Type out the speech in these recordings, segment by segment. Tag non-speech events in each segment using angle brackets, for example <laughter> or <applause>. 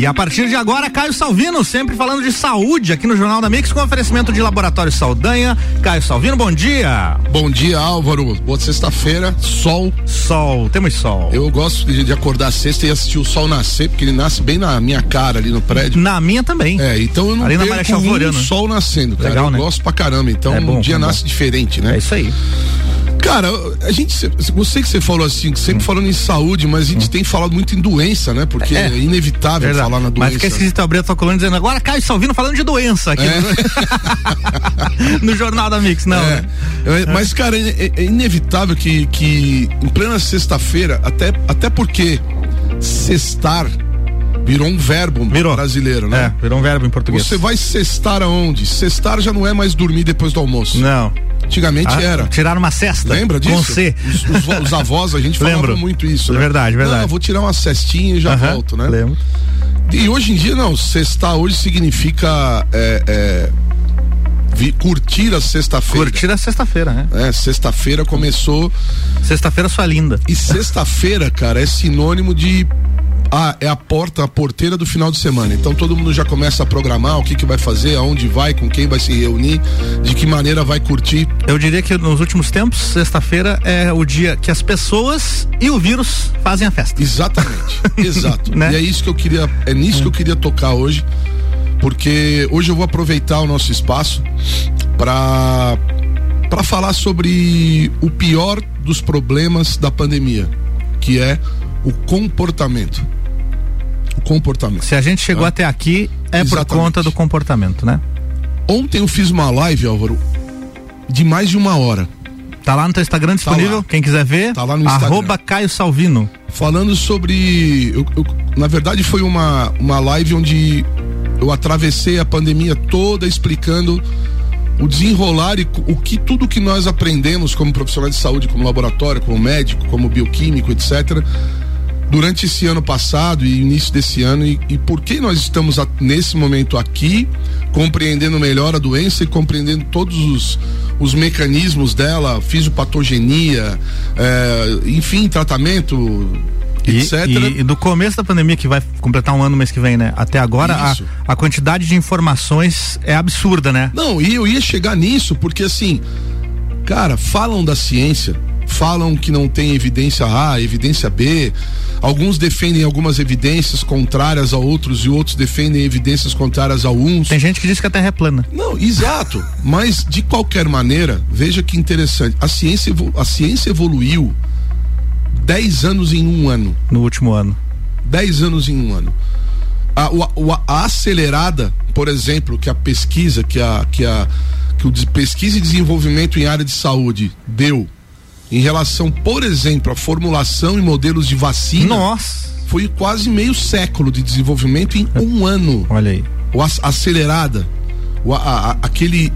E a partir de agora, Caio Salvino, sempre falando de saúde aqui no Jornal da Mix, com oferecimento de Laboratório Saldanha. Caio Salvino, bom dia. Bom dia, Álvaro. Boa sexta-feira, sol. Sol, temos sol. Eu gosto de, de acordar sexta e assistir o sol nascer, porque ele nasce bem na minha cara ali no prédio. Na minha também. É, então eu não ali perco um sol nascendo, cara. Legal, eu né? gosto pra caramba. Então é bom, um dia é nasce diferente, né? É isso aí. Cara, a gente, você que você falou assim, sempre falando em saúde, mas a gente hum. tem falado muito em doença, né? Porque é, é inevitável Verdade. falar na doença. Mas fica esquisito abrir a tua coluna dizendo agora Caio Salvino falando de doença aqui é. no... <laughs> no Jornal da Mix, não. É. Né? Mas, cara, é, é, inevitável que, que em plena sexta-feira, até, até porque sextar virou um verbo virou. brasileiro, né? É, virou um verbo em português. Você vai cestar aonde? Cestar já não é mais dormir depois do almoço. Não. Antigamente ah, era. Tirar uma cesta. Lembra disso? Com C. Os, os, os avós, a gente falava muito isso. Né? Verdade, verdade. Não, vou tirar uma cestinha e já volto, né? Lembro. E hoje em dia, não, cestar hoje significa é, é, curtir a sexta-feira. Curtir a sexta-feira, né? É, sexta-feira começou. Sexta-feira sua linda. E sexta-feira, cara, é sinônimo de ah, é a porta, a porteira do final de semana. Então todo mundo já começa a programar o que, que vai fazer, aonde vai, com quem vai se reunir, de que maneira vai curtir. Eu diria que nos últimos tempos, sexta-feira é o dia que as pessoas e o vírus fazem a festa. Exatamente. <laughs> Exato. né? E é isso que eu queria, é nisso que eu queria tocar hoje, porque hoje eu vou aproveitar o nosso espaço para para falar sobre o pior dos problemas da pandemia, que é o comportamento comportamento. Se a gente chegou tá? até aqui, é Exatamente. por conta do comportamento, né? Ontem eu fiz uma live, Álvaro, de mais de uma hora. Tá lá no teu Instagram disponível, tá quem quiser ver. Tá lá no Instagram. Arroba Caio Salvino. Falando sobre. Eu, eu, na verdade, foi uma, uma live onde eu atravessei a pandemia toda explicando o desenrolar e o que tudo que nós aprendemos como profissionais de saúde, como laboratório, como médico, como bioquímico, etc durante esse ano passado e início desse ano e, e por que nós estamos a, nesse momento aqui compreendendo melhor a doença e compreendendo todos os, os mecanismos dela, fisiopatogenia, é, enfim, tratamento, etc. E, e, do começo da pandemia, que vai completar um ano no mês que vem, né? Até agora, a, a, quantidade de informações é absurda, né? Não, e eu ia chegar nisso, porque assim, cara, falam da ciência, falam que não tem evidência A, evidência B. Alguns defendem algumas evidências contrárias a outros e outros defendem evidências contrárias a uns. Tem gente que diz que a Terra é plana. Não, exato. Mas de qualquer maneira, veja que interessante. A ciência, a ciência evoluiu 10 anos em um ano. No último ano. 10 anos em um ano. A, a, a, acelerada, por exemplo, que a pesquisa, que a, que a que o pesquisa e desenvolvimento em área de saúde deu em relação, por exemplo, à formulação e modelos de vacina. Nossa! Foi quase meio século de desenvolvimento em um <laughs> ano. Olha aí. O acelerada. O, a, a, aquele.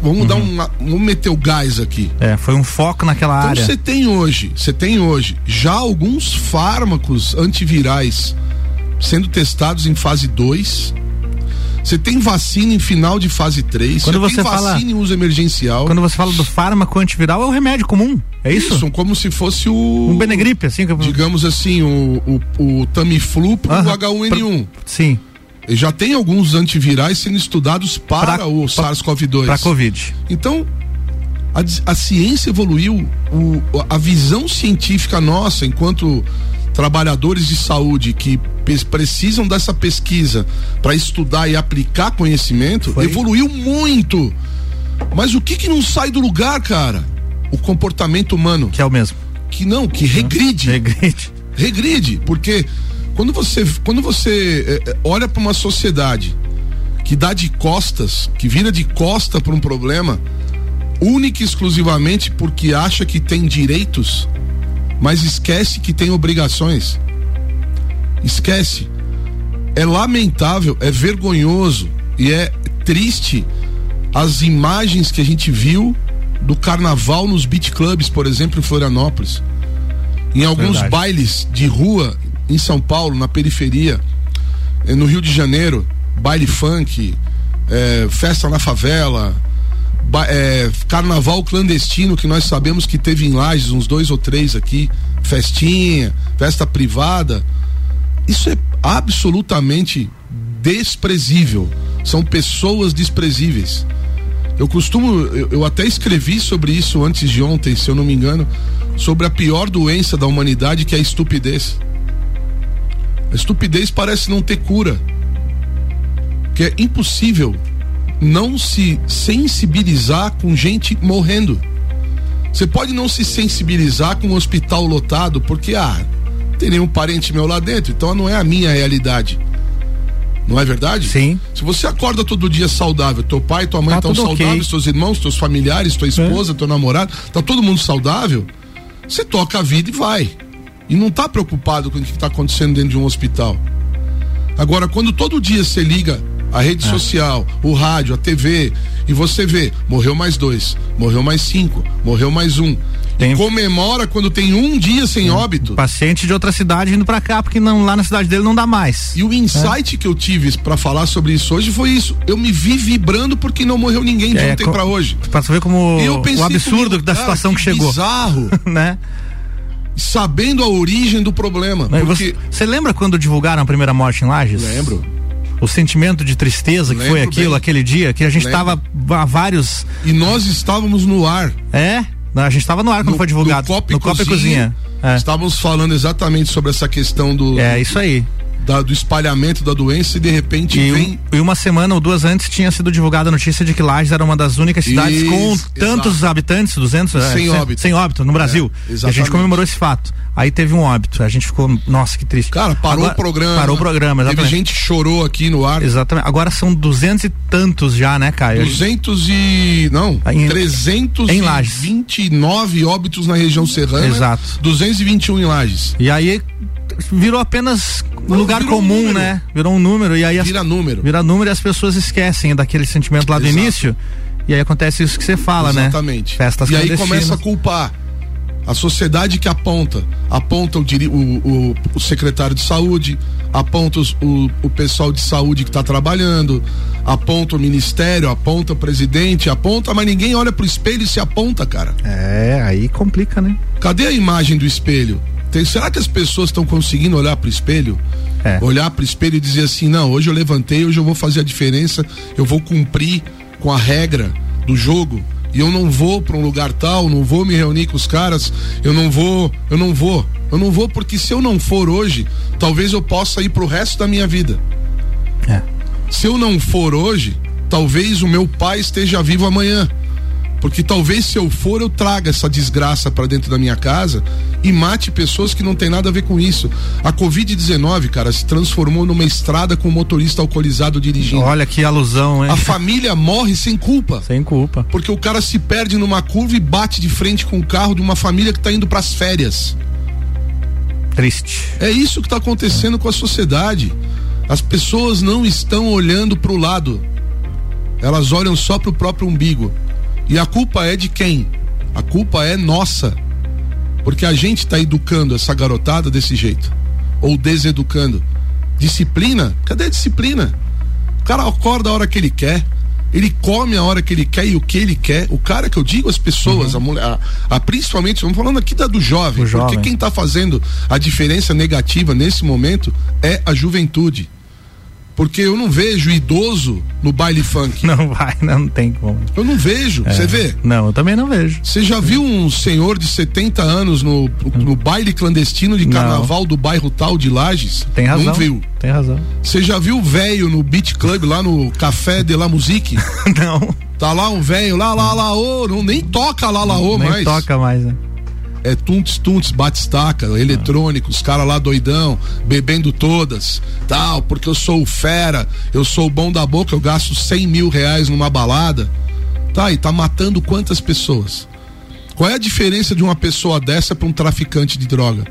Vamos uhum. dar um. Vamos meter o gás aqui. É, foi um foco naquela então, área. Então você tem hoje, você tem hoje já alguns fármacos antivirais sendo testados em fase 2 você tem vacina em final de fase 3, quando você, você fala, vacina em uso emergencial. Quando você fala do fármaco antiviral, é o remédio comum, é isso? Isso, como se fosse o... Um Benegripe, assim. Que... Digamos assim, o, o, o Tamiflu pro uh -huh. H1N1. Sim. Já tem alguns antivirais sendo estudados para pra, o SARS-CoV-2. Para Covid. Então, a, a ciência evoluiu, o, a visão científica nossa, enquanto trabalhadores de saúde que precisam dessa pesquisa para estudar e aplicar conhecimento, Foi. evoluiu muito. Mas o que que não sai do lugar, cara? O comportamento humano. Que é o mesmo. Que não, que regride. Regride. Regride, porque quando você, quando você é, olha para uma sociedade que dá de costas, que vira de costa para um problema, única e exclusivamente porque acha que tem direitos, mas esquece que tem obrigações. Esquece. É lamentável, é vergonhoso e é triste as imagens que a gente viu do carnaval nos beat clubs, por exemplo, em Florianópolis. Em alguns Verdade. bailes de rua em São Paulo, na periferia, eh, no Rio de Janeiro, baile funk, é, festa na favela, é, carnaval clandestino que nós sabemos que teve em Lages, uns dois ou três aqui, festinha, festa privada. Isso é absolutamente desprezível. São pessoas desprezíveis. Eu costumo, eu, eu, até escrevi sobre isso antes de ontem, se eu não me engano, sobre a pior doença da humanidade que é a estupidez. A estupidez parece não ter cura. Que é impossível não se sensibilizar com gente morrendo. Você pode não se sensibilizar com um hospital lotado, porque, ah, tem nenhum parente meu lá dentro, então não é a minha realidade. Não é verdade? Sim. Se você acorda todo dia saudável, teu pai, tua mãe estão tá saudáveis, okay. teus irmãos, teus familiares, tua esposa, é. teu namorado, tá todo mundo saudável, você toca a vida e vai. E não tá preocupado com o que está acontecendo dentro de um hospital. Agora, quando todo dia você liga a rede é. social, o rádio, a TV, e você vê, morreu mais dois, morreu mais cinco, morreu mais um. Tem... comemora quando tem um dia sem óbito. Paciente de outra cidade indo para cá, porque não, lá na cidade dele não dá mais. E o insight é. que eu tive para falar sobre isso hoje foi isso. Eu me vi vibrando porque não morreu ninguém de é, ontem para hoje. Pra ver como o absurdo comigo, da cara, situação que, que chegou. Bizarro. <laughs> né? Sabendo a origem do problema. Você porque... lembra quando divulgaram a primeira morte em Lages? Lembro o sentimento de tristeza que foi aquilo, bem. aquele dia, que a gente estava a vários. E nós estávamos no ar. É? A gente estava no ar quando no, foi divulgado. No Copa e Cozinha. Cozinha. É. Estávamos falando exatamente sobre essa questão do. É, isso aí da, do espalhamento da doença e de repente e vem. Um, e uma semana ou duas antes tinha sido divulgada a notícia de que Lages era uma das únicas cidades Isso, com tantos exato. habitantes, 200, é, sem, é, óbito. sem óbito no Brasil. É, e a gente comemorou esse fato. Aí teve um óbito, a gente ficou, nossa, que triste. Cara, parou Agora, o programa. Parou o programa, exatamente. Teve gente chorou aqui no ar. Exatamente. Agora são duzentos e tantos já, né, Caio? Duzentos e, não, trezentos em Lages. vinte e nove óbitos na região serrana. Exato. Duzentos e vinte e um em Lages. E aí virou apenas um lugar comum, um né? Virou um número e aí as, vira número. Vira número e as pessoas esquecem daquele sentimento lá do Exato. início. E aí acontece isso que você fala, Exatamente. né? Exatamente. Festas E aí começa a culpar a sociedade que aponta, aponta o, o, o, o secretário de saúde, aponta os, o, o pessoal de saúde que está trabalhando, aponta o ministério, aponta o presidente, aponta, mas ninguém olha pro espelho e se aponta, cara. É, aí complica, né? Cadê a imagem do espelho? Tem, será que as pessoas estão conseguindo olhar para o espelho? É. Olhar para o espelho e dizer assim: não, hoje eu levantei, hoje eu vou fazer a diferença, eu vou cumprir com a regra do jogo e eu não vou para um lugar tal, não vou me reunir com os caras, eu não vou, eu não vou, eu não vou porque se eu não for hoje, talvez eu possa ir para o resto da minha vida. É. Se eu não for hoje, talvez o meu pai esteja vivo amanhã. Porque talvez se eu for, eu traga essa desgraça para dentro da minha casa e mate pessoas que não tem nada a ver com isso. A Covid-19, cara, se transformou numa estrada com um motorista alcoolizado dirigindo. Olha que alusão, hein? A família morre sem culpa. Sem culpa. Porque o cara se perde numa curva e bate de frente com o carro de uma família que está indo para as férias. Triste. É isso que está acontecendo é. com a sociedade. As pessoas não estão olhando para o lado. Elas olham só para o próprio umbigo. E a culpa é de quem? A culpa é nossa. Porque a gente está educando essa garotada desse jeito. Ou deseducando. Disciplina? Cadê a disciplina? O cara acorda a hora que ele quer. Ele come a hora que ele quer e o que ele quer. O cara que eu digo às pessoas, uhum. a mulher, a, a, principalmente, estamos falando aqui da do jovem, o porque jovem. quem está fazendo a diferença negativa nesse momento é a juventude. Porque eu não vejo idoso no baile funk. Não vai, não, tem como. Eu não vejo. Você é. vê? Não, eu também não vejo. Você já viu um senhor de 70 anos no, no baile clandestino de carnaval não. do bairro tal de Lages? Tem razão. Não viu. Tem razão. Você já viu o velho no Beat Club lá no Café de la Musique? <laughs> não. Tá lá um velho lá, lá, lá, ô, não, nem toca lá, lá, ô mais. Nem toca mais, né? É tuntes, tuntes, batistaca, eletrônico, os caras lá doidão, bebendo todas, tal, porque eu sou o fera, eu sou o bom da boca, eu gasto 100 mil reais numa balada. Tá, e tá matando quantas pessoas? Qual é a diferença de uma pessoa dessa para um traficante de droga?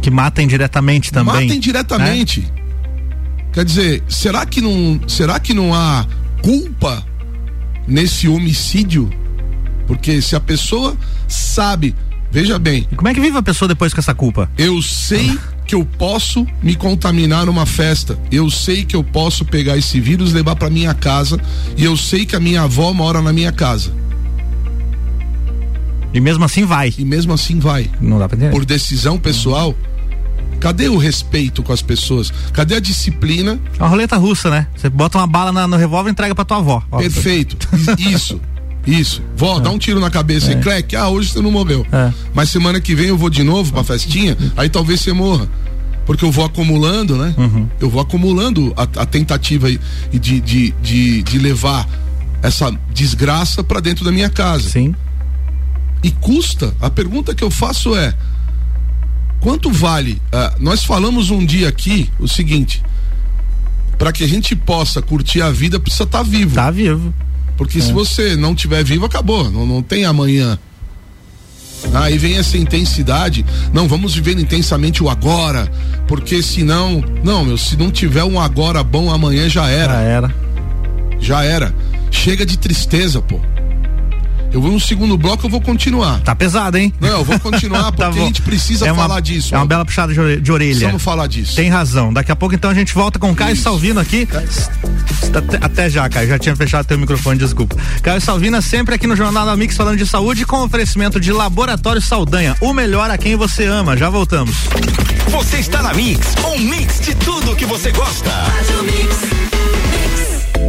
Que mata indiretamente também. Mata indiretamente. Né? Quer dizer, será que não, será que não há culpa nesse homicídio? Porque se a pessoa sabe, veja bem. E como é que vive a pessoa depois com essa culpa? Eu sei que eu posso me contaminar numa festa. Eu sei que eu posso pegar esse vírus, levar para minha casa e eu sei que a minha avó mora na minha casa. E mesmo assim vai. E mesmo assim vai. Não dá pra entender. Por decisão pessoal. Cadê o respeito com as pessoas? Cadê a disciplina? É uma roleta russa, né? Você bota uma bala na, no revólver e entrega pra tua avó. Ó. Perfeito. <laughs> Isso. Isso. Vó, é. dá um tiro na cabeça é. e cleque. Ah, hoje você não morreu. É. Mas semana que vem eu vou de novo pra festinha, aí talvez você morra. Porque eu vou acumulando, né? Uhum. Eu vou acumulando a, a tentativa de, de, de, de levar essa desgraça para dentro da minha casa. Sim. E custa. A pergunta que eu faço é: quanto vale? Uh, nós falamos um dia aqui o seguinte: para que a gente possa curtir a vida, precisa estar tá vivo. Tá vivo. Porque é. se você não tiver vivo, acabou. Não, não tem amanhã. Aí vem essa intensidade. Não, vamos viver intensamente o agora. Porque senão. Não, meu, se não tiver um agora bom, amanhã já era. Já era. Já era. Chega de tristeza, pô. Eu vou no segundo bloco, eu vou continuar. Tá pesado, hein? Não, eu vou continuar tá <laughs> porque tá a gente precisa é uma, falar disso. É uma bela puxada de orelha. Vamos falar disso. Tem razão. Daqui a pouco então a gente volta com o Caio Isso. Salvino aqui. Até, até já, Caio. Já tinha fechado teu microfone, desculpa. Caio Salvina sempre aqui no Jornal da Mix falando de saúde com oferecimento de Laboratório Saldanha. O melhor a quem você ama. Já voltamos. Você está na Mix, um mix de tudo que você gosta. Rádio Mix.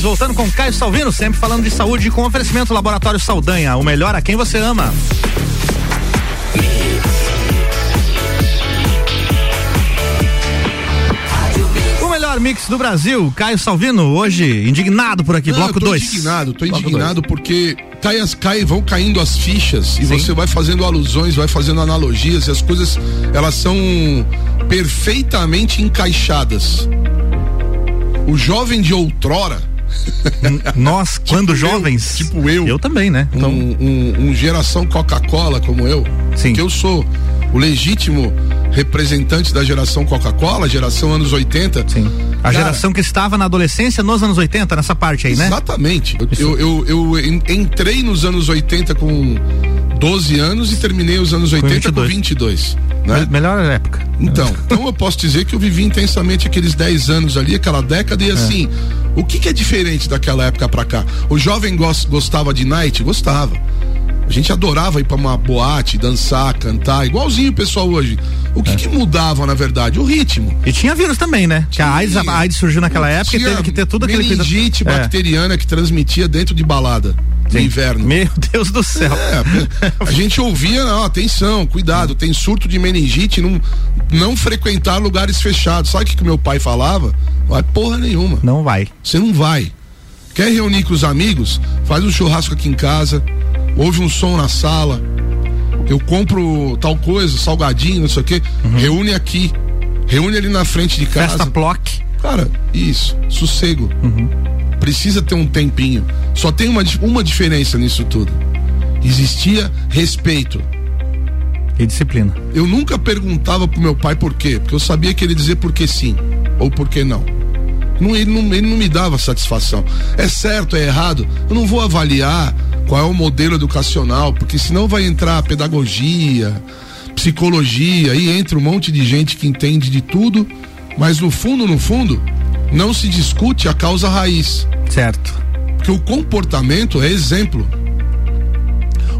voltando com Caio Salvino, sempre falando de saúde com oferecimento Laboratório Saldanha, o melhor a quem você ama. O melhor mix do Brasil, Caio Salvino, hoje indignado por aqui, Não, bloco 2. indignado, tô bloco indignado dois. porque cai as, cai, vão caindo as fichas e Sim. você vai fazendo alusões, vai fazendo analogias e as coisas, elas são perfeitamente encaixadas o jovem de outrora. Nós, <laughs> tipo quando eu, jovens. Tipo eu. Eu também, né? Então... Um, um, um geração Coca-Cola como eu. Sim. Que eu sou o legítimo representante da geração Coca-Cola, geração anos 80. Sim. A Cara, geração que estava na adolescência nos anos 80, nessa parte aí, né? Exatamente. Eu, eu, eu, entrei nos anos 80 com 12 anos e terminei os anos 80 com 22. Com 22 né? Melhor época. Então, <laughs> então eu posso dizer que eu vivi intensamente aqueles 10 anos ali, aquela década, e é. assim, é. o que, que, é diferente daquela época para cá? O jovem gost, gostava de night? Gostava. A gente adorava ir para uma boate, dançar, cantar, igualzinho o pessoal hoje. O que, é. que mudava, na verdade? O ritmo. E tinha vírus também, né? Tinha. Que a AIDS, a AIDS surgiu naquela época e teve que ter tudo aquele cuidado. meningite é. bacteriana que transmitia dentro de balada. Sim. No inverno. Meu Deus do céu. É, a <laughs> gente ouvia, não, atenção, cuidado, tem surto de meningite, não, não frequentar lugares fechados. Sabe o que, que meu pai falava? Vai porra nenhuma. Não vai. Você não vai. Quer reunir com os amigos? Faz um churrasco aqui em casa, ouve um som na sala. Eu compro tal coisa, salgadinho, não sei o quê. Uhum. Reúne aqui. Reúne ali na frente de casa. Festa Plock. Cara, isso. Sossego. Uhum. Precisa ter um tempinho. Só tem uma, uma diferença nisso tudo. Existia respeito. E disciplina. Eu nunca perguntava pro meu pai por quê, porque eu sabia que ele dizia porque sim ou porque não. Não, ele, não, ele não me dava satisfação. É certo, é errado. Eu não vou avaliar qual é o modelo educacional, porque senão vai entrar pedagogia, psicologia, e entra um monte de gente que entende de tudo, mas no fundo, no fundo, não se discute a causa raiz. Certo. Porque o comportamento é exemplo.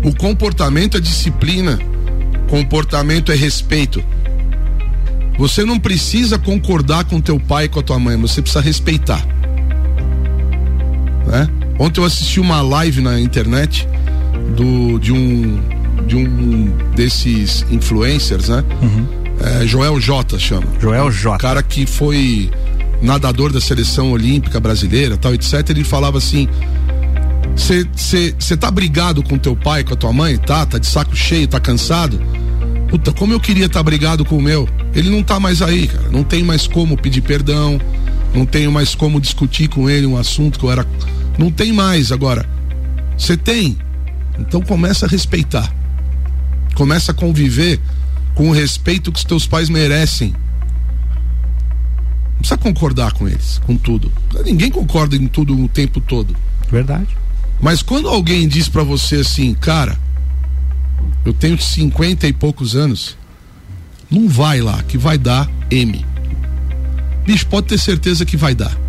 O comportamento é disciplina. Comportamento é respeito. Você não precisa concordar com teu pai e com a tua mãe, você precisa respeitar. Né? Ontem eu assisti uma live na internet do, de um de um desses influencers, né? Uhum. É, Joel J chama. Joel J. Cara que foi nadador da seleção olímpica brasileira, tal, etc. Ele falava assim: você tá brigado com teu pai, com a tua mãe? Tá, tá de saco cheio, tá cansado? Puta, como eu queria estar tá brigado com o meu. Ele não tá mais aí, cara. Não tem mais como pedir perdão, não tenho mais como discutir com ele um assunto que eu era. Não tem mais agora. Você tem. Então começa a respeitar. Começa a conviver com o respeito que os teus pais merecem. Não precisa concordar com eles, com tudo. Ninguém concorda em tudo o tempo todo. Verdade. Mas quando alguém diz para você assim, cara, eu tenho 50 e poucos anos, não vai lá, que vai dar M. Bicho, pode ter certeza que vai dar.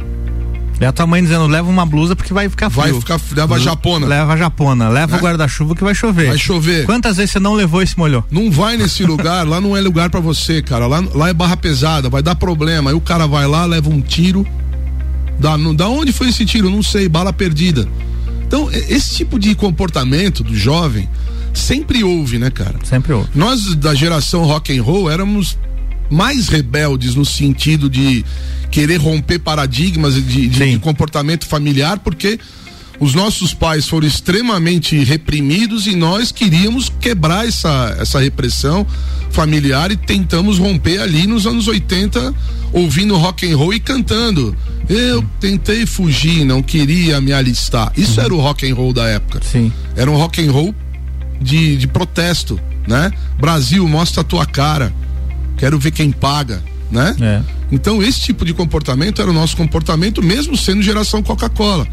É a tua mãe dizendo, leva uma blusa porque vai ficar frio. Vai ficar, leva a japona. Leva a japona, leva o né? guarda-chuva que vai chover. Vai chover. Quantas vezes você não levou e se molhou? Não vai nesse <laughs> lugar, lá não é lugar para você, cara. Lá, lá é barra pesada, vai dar problema. Aí o cara vai lá, leva um tiro. Da, no, da onde foi esse tiro? Não sei, bala perdida. Então, esse tipo de comportamento do jovem sempre houve, né, cara? Sempre houve. Nós da geração rock and roll éramos mais rebeldes no sentido de querer romper paradigmas de, de, de comportamento familiar, porque os nossos pais foram extremamente reprimidos e nós queríamos quebrar essa, essa repressão familiar e tentamos romper ali nos anos 80 ouvindo rock and roll e cantando. Eu tentei fugir, não queria me alistar. Isso uhum. era o rock and roll da época. Sim. Era um rock and roll de, de protesto, né? Brasil, mostra a tua cara. Quero ver quem paga, né? É. Então esse tipo de comportamento era o nosso comportamento, mesmo sendo geração Coca-Cola.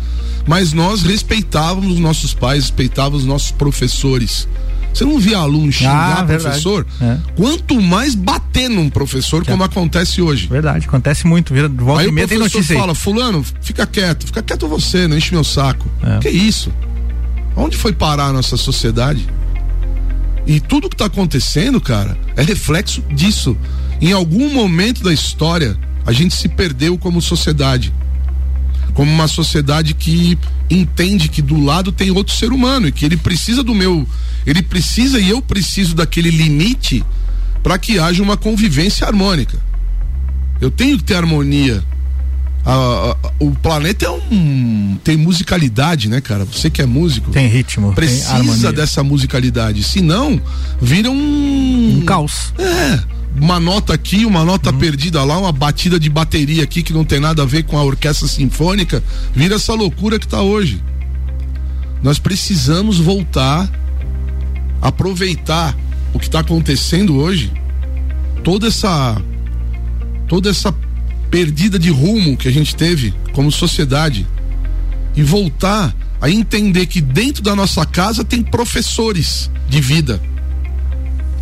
Mas nós respeitávamos os nossos pais, respeitávamos os nossos professores. Você não via aluno xingar ah, professor? É. Quanto mais bater num professor, como acontece hoje. Verdade, acontece muito. Vira, volta aí o professor fala, fulano, fica quieto, fica quieto você, não enche meu saco. É. Que isso? Onde foi parar a nossa sociedade? E tudo que está acontecendo, cara, é reflexo disso. Em algum momento da história, a gente se perdeu como sociedade. Como uma sociedade que entende que do lado tem outro ser humano e que ele precisa do meu. Ele precisa e eu preciso daquele limite para que haja uma convivência harmônica. Eu tenho que ter harmonia a, a, o planeta é um tem musicalidade, né, cara? Você que é músico. Tem ritmo. Precisa tem dessa musicalidade. Senão, vira um. Um caos. É. Uma nota aqui, uma nota uhum. perdida lá, uma batida de bateria aqui que não tem nada a ver com a orquestra sinfônica. Vira essa loucura que tá hoje. Nós precisamos voltar, aproveitar o que está acontecendo hoje, toda essa. toda essa perdida de rumo que a gente teve como sociedade e voltar a entender que dentro da nossa casa tem professores de vida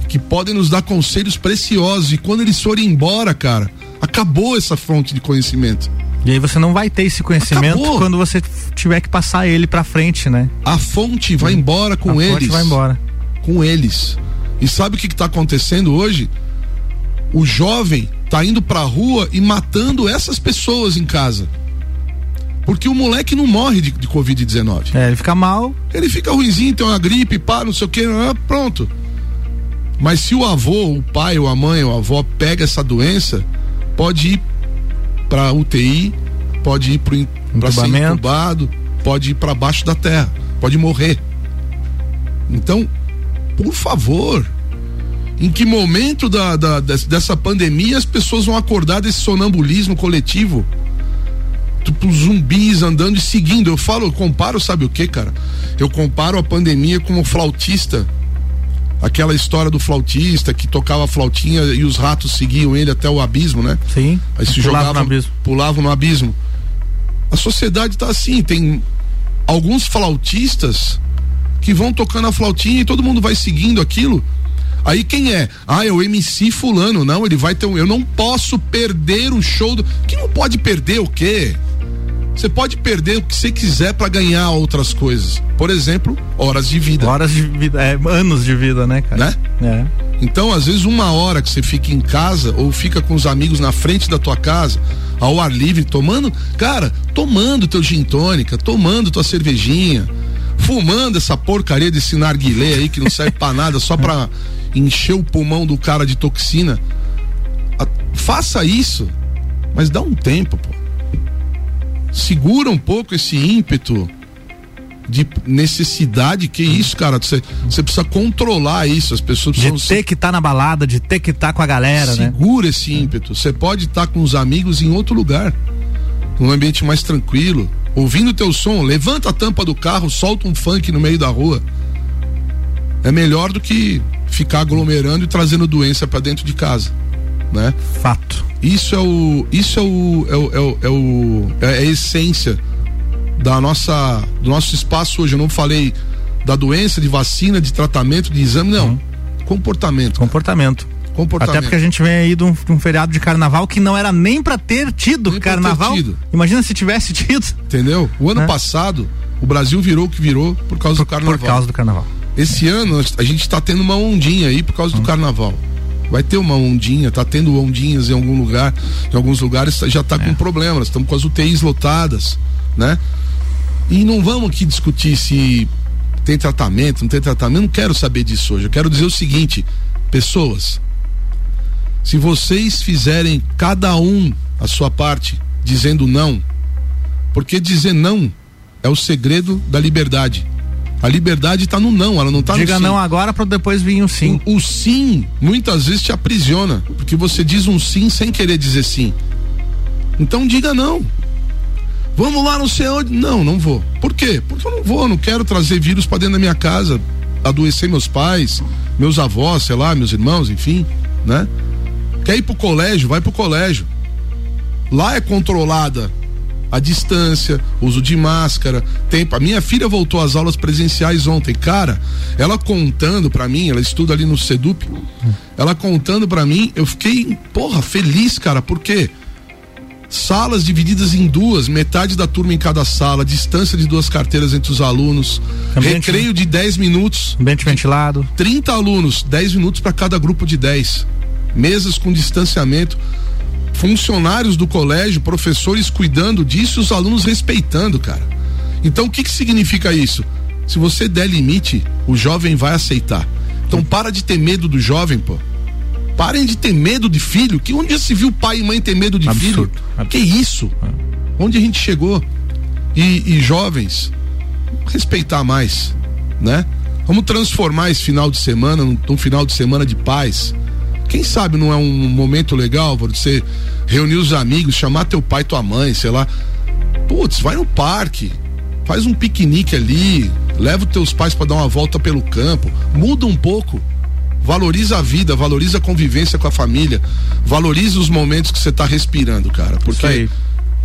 que podem nos dar conselhos preciosos e quando eles forem embora, cara, acabou essa fonte de conhecimento. E aí você não vai ter esse conhecimento acabou. quando você tiver que passar ele para frente, né? A fonte vai embora com a eles. A fonte vai embora. Com eles. E sabe o que está acontecendo hoje? O jovem tá indo pra rua e matando essas pessoas em casa. Porque o moleque não morre de, de Covid-19. É, ele fica mal. Ele fica ruimzinho, tem uma gripe, pá, não sei o que, ah, pronto. Mas se o avô, o pai, ou a mãe, ou a avó pega essa doença, pode ir pra UTI, pode ir pro, pra ser incubado, pode ir para baixo da terra, pode morrer. Então, por favor, em que momento da, da, dessa pandemia as pessoas vão acordar desse sonambulismo coletivo? Tipo, zumbis andando e seguindo. Eu falo, eu comparo, sabe o que, cara? Eu comparo a pandemia com o flautista. Aquela história do flautista que tocava a flautinha e os ratos seguiam ele até o abismo, né? Sim. Aí se jogavam, no abismo. pulavam no abismo. A sociedade tá assim, tem alguns flautistas que vão tocando a flautinha e todo mundo vai seguindo aquilo Aí quem é? Ah, é o MC fulano. Não, ele vai ter um. Eu não posso perder o show do. Que não pode perder o quê? Você pode perder o que você quiser para ganhar outras coisas. Por exemplo, horas de vida. Horas de vida, é, anos de vida, né, cara? Né? É. Então, às vezes, uma hora que você fica em casa ou fica com os amigos na frente da tua casa, ao ar livre, tomando, cara, tomando teu gin tônica, tomando tua cervejinha, fumando essa porcaria desse narguilé aí que não serve pra nada, só pra <laughs> encher o pulmão do cara de toxina. a, faça isso, mas dá um tempo, pô. Segura um pouco esse ímpeto de necessidade, que isso, cara? Você, precisa controlar isso. As pessoas precisam. De ter que estar tá na balada, de ter que estar tá com a galera, Segura né? Segura esse ímpeto. Você pode estar tá com os amigos em outro lugar, num ambiente mais tranquilo, ouvindo teu som. Levanta a tampa do carro, solta um funk no meio da rua. É melhor do que ficar aglomerando e trazendo doença para dentro de casa, né? Fato. Isso é o, isso é o, é o, é o, é, o, é a essência da nossa, do nosso espaço hoje. Eu não falei da doença, de vacina, de tratamento, de exame, não. Uhum. Comportamento. Comportamento. Comportamento. Até porque a gente vem aí de um, de um feriado de carnaval que não era nem para ter tido nem carnaval. Ter tido. Imagina se tivesse <laughs> tido. Entendeu? O ano é. passado, o Brasil virou o que virou por causa por, do carnaval. Por causa do carnaval. Esse ano a gente está tendo uma ondinha aí por causa do carnaval. Vai ter uma ondinha, tá tendo ondinhas em algum lugar, em alguns lugares já está é. com problemas, estamos com as UTIs lotadas, né? E não vamos aqui discutir se tem tratamento, não tem tratamento. Não quero saber disso hoje. Eu quero dizer o seguinte, pessoas, se vocês fizerem cada um a sua parte dizendo não, porque dizer não é o segredo da liberdade. A liberdade está no não, ela não está no sim. Diga não agora para depois vir o sim. O, o sim muitas vezes te aprisiona, porque você diz um sim sem querer dizer sim. Então diga não. Vamos lá, não sei onde. Não, não vou. Por quê? Porque eu não vou, não quero trazer vírus para dentro da minha casa, adoecer meus pais, meus avós, sei lá, meus irmãos, enfim, né? Quer ir pro colégio? Vai pro colégio. Lá é controlada a distância, uso de máscara, tempo. A minha filha voltou às aulas presenciais ontem, cara. Ela contando para mim, ela estuda ali no Sedup. Ela contando para mim, eu fiquei, porra, feliz, cara, por quê? salas divididas em duas, metade da turma em cada sala, distância de duas carteiras entre os alunos, Ambiente, recreio de 10 minutos. Ambiente ventilado. 30 alunos, 10 minutos para cada grupo de 10. Mesas com distanciamento. Funcionários do colégio, professores cuidando disso, os alunos respeitando, cara. Então o que que significa isso? Se você der limite, o jovem vai aceitar. Então para de ter medo do jovem, pô. Parem de ter medo de filho. Que onde já se viu pai e mãe ter medo de absurdo, filho? Absurdo. Que isso? É. Onde a gente chegou? E, e jovens, respeitar mais, né? Vamos transformar esse final de semana num, num, final de semana de paz. Quem sabe não é um momento legal para você reunir os amigos, chamar teu pai, tua mãe, sei lá. Putz, vai no parque, faz um piquenique ali, leva os teus pais para dar uma volta pelo campo, muda um pouco. Valoriza a vida, valoriza a convivência com a família, valoriza os momentos que você está respirando, cara. Porque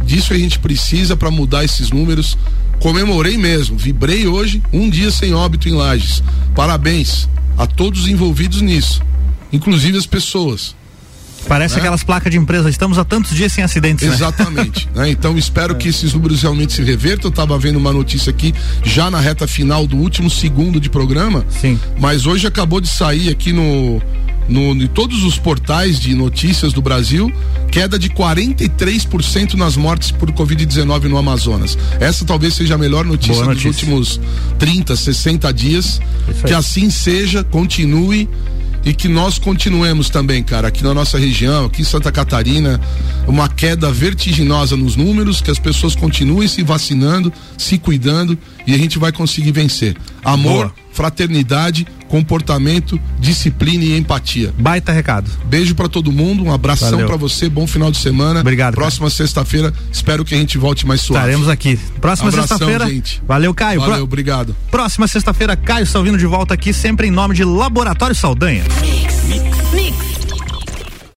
disso a gente precisa para mudar esses números. Comemorei mesmo, vibrei hoje, um dia sem óbito em Lages. Parabéns a todos os envolvidos nisso, inclusive as pessoas. Parece né? aquelas placas de empresa, estamos há tantos dias sem acidentes. Né? Exatamente. <laughs> Né? Então espero é. que esses números realmente se revertam. Eu estava vendo uma notícia aqui, já na reta final do último segundo de programa. Sim. Mas hoje acabou de sair aqui no, no, em todos os portais de notícias do Brasil, queda de 43% nas mortes por Covid-19 no Amazonas. Essa talvez seja a melhor notícia, notícia. dos últimos 30, 60 dias. Que assim seja, continue e que nós continuemos também, cara, aqui na nossa região, aqui em Santa Catarina, uma queda vertiginosa nos números, que as pessoas continuem se vacinando, se cuidando e a gente vai conseguir vencer. Amor, Boa. fraternidade, comportamento, disciplina e empatia. Baita recado. Beijo para todo mundo, um abração para você, bom final de semana. Obrigado. Próxima sexta-feira, espero que a gente volte mais suave. Estaremos aqui. Próxima sexta-feira. Valeu, Caio. Valeu, obrigado. Próxima sexta-feira, Caio Salvino de volta aqui, sempre em nome de Laboratório Saldanha.